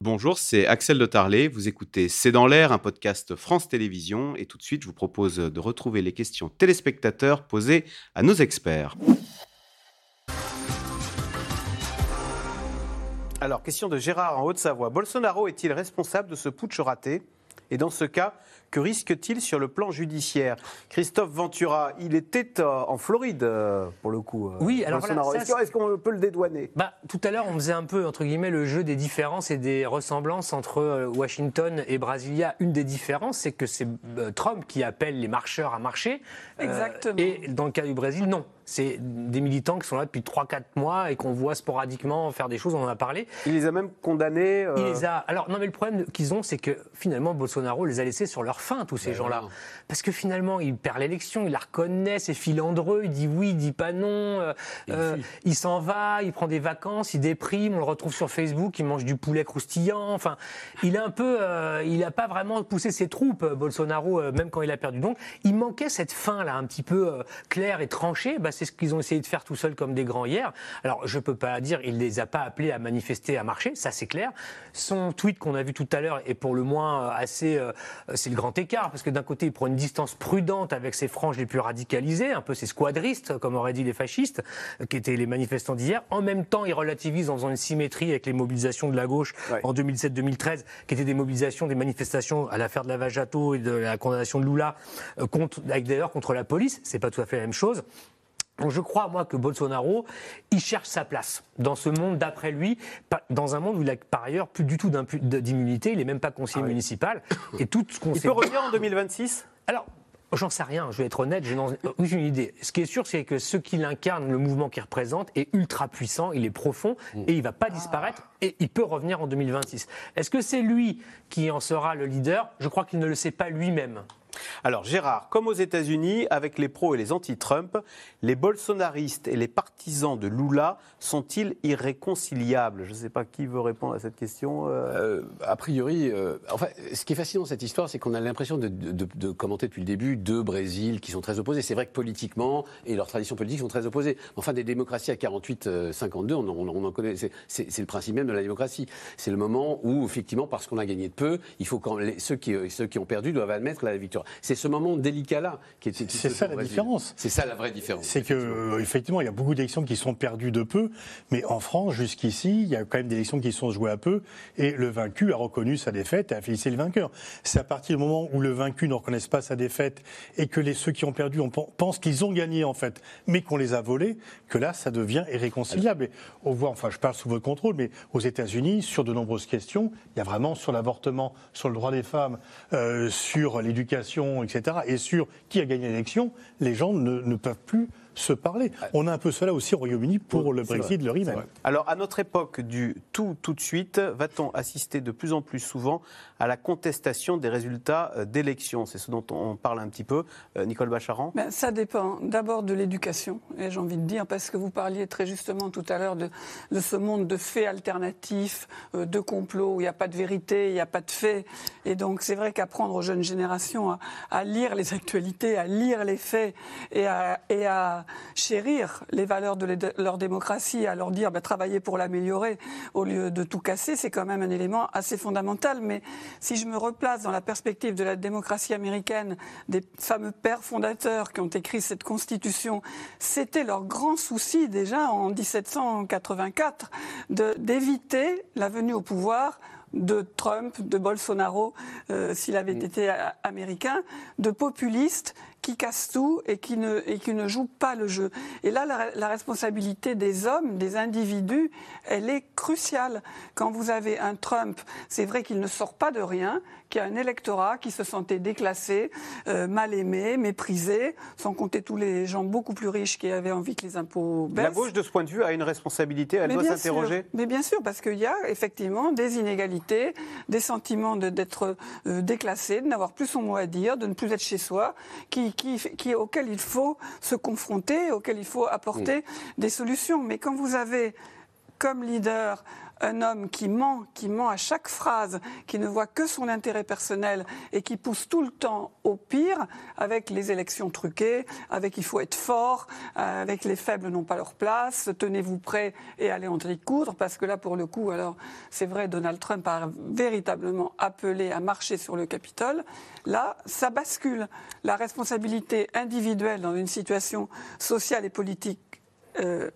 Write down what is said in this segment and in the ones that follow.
Bonjour, c'est Axel de Tarlet. Vous écoutez C'est dans l'air, un podcast France Télévisions. Et tout de suite, je vous propose de retrouver les questions téléspectateurs posées à nos experts. Alors, question de Gérard en Haute-Savoie. Bolsonaro est-il responsable de ce putsch raté? Et dans ce cas, que risque-t-il sur le plan judiciaire? Christophe Ventura, il était euh, en Floride, euh, pour le coup. euh, Oui, alors voilà, Est-ce qu'on peut le dédouaner? Bah, tout à l'heure, on faisait un peu, entre guillemets, le jeu des différences et des ressemblances entre Washington et Brasilia. Une des différences, c'est que c'est Trump qui appelle les marcheurs à marcher. Euh, Exactement. et dans le cas du Brésil, non. C'est des militants qui sont là depuis 3-4 mois et qu'on voit sporadiquement faire des choses, on en a parlé. Il les a même condamnés. euh, Il les a. Alors, non, mais le problème qu'ils ont, c'est que finalement, Bolsonaro les a laissés sur leur faim, tous ces gens-là. Parce que finalement, il perd l'élection, il la reconnaît, c'est filandreux, il dit oui, il dit pas non, euh, euh, il s'en va, il prend des vacances, il déprime, on le retrouve sur Facebook, il mange du poulet croustillant. Enfin, il est un peu. il n'a pas vraiment poussé ses troupes, Bolsonaro, même quand il a perdu. Donc, il manquait cette fin-là, un petit peu claire et tranchée. Bah, c'est ce qu'ils ont essayé de faire tout seuls comme des grands hier. Alors, je peux pas dire, il les a pas appelés à manifester, à marcher, ça c'est clair. Son tweet qu'on a vu tout à l'heure est pour le moins euh, assez. euh, c'est le grand écart, parce que d'un côté, il prend une distance prudente avec ses franges les plus radicalisées, un peu ses squadristes, comme auraient dit les fascistes, euh, qui étaient les manifestants d'hier. En même temps, il relativise en faisant une symétrie avec les mobilisations de la gauche Ouais. en 2007-2013, qui étaient des mobilisations, des manifestations à l'affaire de la Vajato et de la condamnation de Lula, contre, avec d'ailleurs contre la police. C'est pas tout à fait la même chose. Donc je crois, moi, que Bolsonaro, il cherche sa place dans ce monde d'après lui, dans un monde où il a par ailleurs plus du tout d'immunité, il n'est même pas conseiller municipal. Et tout ce qu'on Ah Il peut revenir en 2026 Alors, j'en sais rien, je vais être honnête, je n'en ai aucune idée. Ce qui est sûr, c'est que ce qu'il incarne, le mouvement qu'il représente, est ultra puissant, il est profond et il va pas disparaître et il peut revenir en 2026. Est-ce que c'est lui qui en sera le leader? Je crois qu'il ne le sait pas lui-même. Alors Gérard, comme aux États-Unis, avec les pros et les anti-Trump, les bolsonaristes et les partisans de Lula sont-ils irréconciliables? Je ne sais pas qui veut répondre à cette question. euh. Euh, a priori, euh, enfin, ce qui est fascinant dans cette histoire, c'est qu'on a l'impression de, commenter depuis le début deux Brésil qui sont très opposés. C'est vrai que politiquement et leurs traditions politiques sont très opposées. Enfin, des démocraties à 48-52, on, on en connaît. c'est le principe même de la démocratie. C'est le moment où, effectivement, parce qu'on a gagné de peu, il faut quand les- ceux qui ceux qui ont perdu doivent admettre la victoire. C'est ce moment délicat-là qui est. C'est ça la Brésil. différence. C'est ça la vraie différence. C'est que euh, effectivement, il y a beaucoup d'élections qui sont perdues de peu, mais en France, jusqu'ici, il y a quand même des élections qui sont jouées à peu, et le vaincu a reconnu sa défaite et a félicité le vainqueur. C'est à partir du moment où le vaincu ne reconnaisse pas sa défaite et que les, ceux qui ont perdu on pen- pensent qu'ils ont gagné en fait, mais qu'on les a volés, que là, ça devient irréconciliable. Et on voit, enfin, je parle sous votre contrôle, mais aux États-Unis, sur de nombreuses questions, il y a vraiment sur l'avortement, sur le droit des femmes, euh, sur l'éducation, etc., et sur qui a gagné l'élection, les gens ne, ne peuvent plus se parler. On a un peu cela aussi au Royaume-Uni pour le Brexit, le vrai. Alors à notre époque du tout tout de suite, va-t-on assister de plus en plus souvent à la contestation des résultats euh, d'élections? C'est ce dont on parle un petit peu. Euh, Nicole Bacharan? Ben, ça dépend d'abord de l'éducation, et j'ai envie de dire, parce que vous parliez très justement tout à l'heure de, de ce monde de faits alternatifs, euh, de complots, où il n'y a pas de vérité, il n'y a pas de faits. Et donc c'est vrai qu'apprendre aux jeunes générations à, à lire les actualités, à lire les faits et à, et à chérir les valeurs de, leur démocratie, à leur dire ben, travaillez pour l'améliorer au lieu de tout casser, c'est quand même un élément assez fondamental. Mais si je me replace dans la perspective de la démocratie américaine, des fameux pères fondateurs qui ont écrit cette constitution, c'était leur grand souci déjà en 1784 de- d'éviter la venue au pouvoir de Trump, de Bolsonaro, euh, s'il avait été a- américain, de populistes qui cassent tout et qui ne, et qui ne jouent pas le jeu. Et là, la, la responsabilité des hommes, des individus, elle est cruciale. Quand vous avez un Trump, c'est vrai qu'il ne sort pas de rien, qu'il y a un électorat qui se sentait déclassé, euh, mal aimé, méprisé, sans compter tous les gens beaucoup plus riches qui avaient envie que les impôts baissent. La gauche, de ce point de vue, a une responsabilité. Elle Mais doit s'interroger. Mais bien sûr, parce qu'il y a effectivement des inégalités, des sentiments de- d'être euh, déclassé, de n'avoir plus son mot à dire, de ne plus être chez soi, qui, qui, il faut se confronter, auxquels il faut apporter des solutions. Mais quand vous avez comme leader un homme qui ment, qui ment à chaque phrase, qui ne voit que son intérêt personnel et qui pousse tout le temps au pire, avec les élections truquées, avec il faut être fort, euh, avec les faibles n'ont pas leur place, tenez-vous prêts et allez en tricoudre, parce que là, pour le coup, alors c'est vrai, Donald Trump a véritablement appelé à marcher sur le Capitole. Là, ça bascule. La responsabilité individuelle dans une situation sociale et politique euh.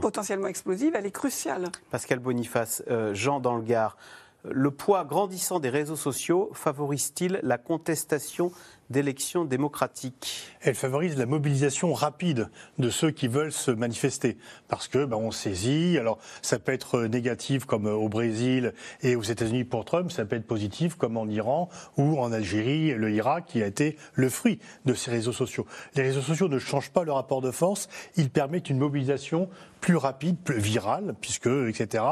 Potentiellement explosive, elle est cruciale. Pascal Boniface, euh, Jean dans le Gard, le poids grandissant des réseaux sociaux favorise-t-il la contestation d'élections démocratiques? Elle favorise la mobilisation rapide de ceux qui veulent se manifester. Parce que ben, on saisit, alors ça peut être négatif comme au Brésil et aux États-Unis pour Trump, ça peut être positif comme en Iran ou en Algérie, le Irak, qui a été le fruit de ces réseaux sociaux. Les réseaux sociaux ne changent pas le rapport de force, ils permettent une mobilisation plus rapide, plus virale, puisque, etc.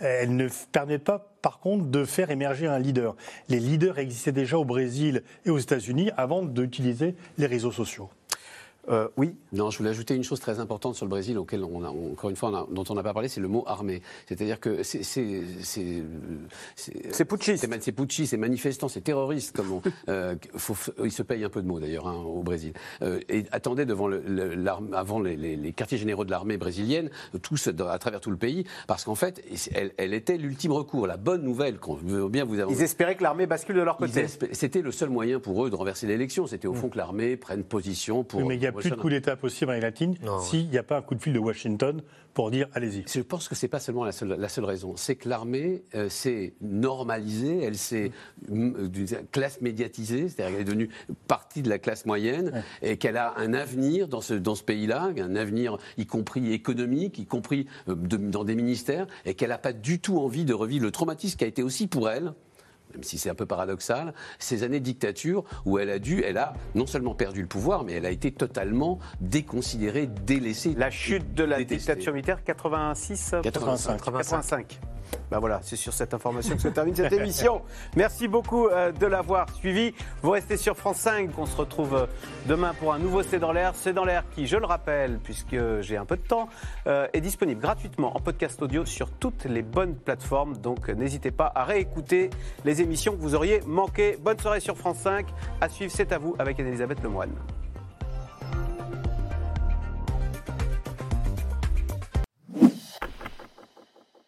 Elle ne permet pas par contre de faire émerger un leader. Les leaders existaient déjà au Brésil et aux États-Unis avant d'utiliser les réseaux sociaux. Euh, oui. Non, je voulais ajouter une chose très importante sur le Brésil, auquel on a, encore une fois, dont on n'a pas parlé, c'est le mot armée. C'est-à-dire que c'est. C'est putschiste. C'est putschiste, c'est manifestant, c'est terroriste. Comme on, euh, faut, il se paye un peu de mots d'ailleurs hein, au Brésil. Euh, et attendez devant le, avant les, les, quartiers généraux de l'armée brésilienne, tous à travers tout le pays, parce qu'en fait, elle, elle était l'ultime recours, la bonne nouvelle qu'on veut bien vous avoir. Ils espéraient que l'armée bascule de leur côté. C'était le seul moyen pour eux de renverser l'élection. C'était au fond que l'armée prenne position pour plus de coup d'État possible en Latine s'il n'y a pas un coup de fil de Washington pour dire allez-y. Je pense que ce n'est pas seulement la seule, la seule raison. C'est que l'armée euh, s'est normalisée, elle s'est euh, d'une classe médiatisée, c'est-à-dire qu'elle est devenue partie de la classe moyenne et qu'elle a un avenir dans ce, dans ce pays-là, un avenir y compris économique, y compris euh, dans des ministères, et qu'elle n'a pas du tout envie de revivre le traumatisme qui a été aussi pour elle même si c'est un peu paradoxal, ces années de dictature où elle a dû, elle a non seulement perdu le pouvoir, mais elle a été totalement déconsidérée, délaissée. La chute de la dictature militaire 86 85. 85. Ben voilà, c'est sur cette information que se termine cette émission. Merci beaucoup euh, de l'avoir suivi. Vous restez sur France 5. On se retrouve euh, demain pour un nouveau C'est dans l'air. C'est dans l'air qui, je le rappelle, puisque j'ai un peu de temps, euh, est disponible gratuitement en podcast audio sur toutes les bonnes plateformes. Donc n'hésitez pas à réécouter les émissions que vous auriez manquées. Bonne soirée sur France 5. À suivre, c'est à vous avec Anne-Elisabeth Lemoine.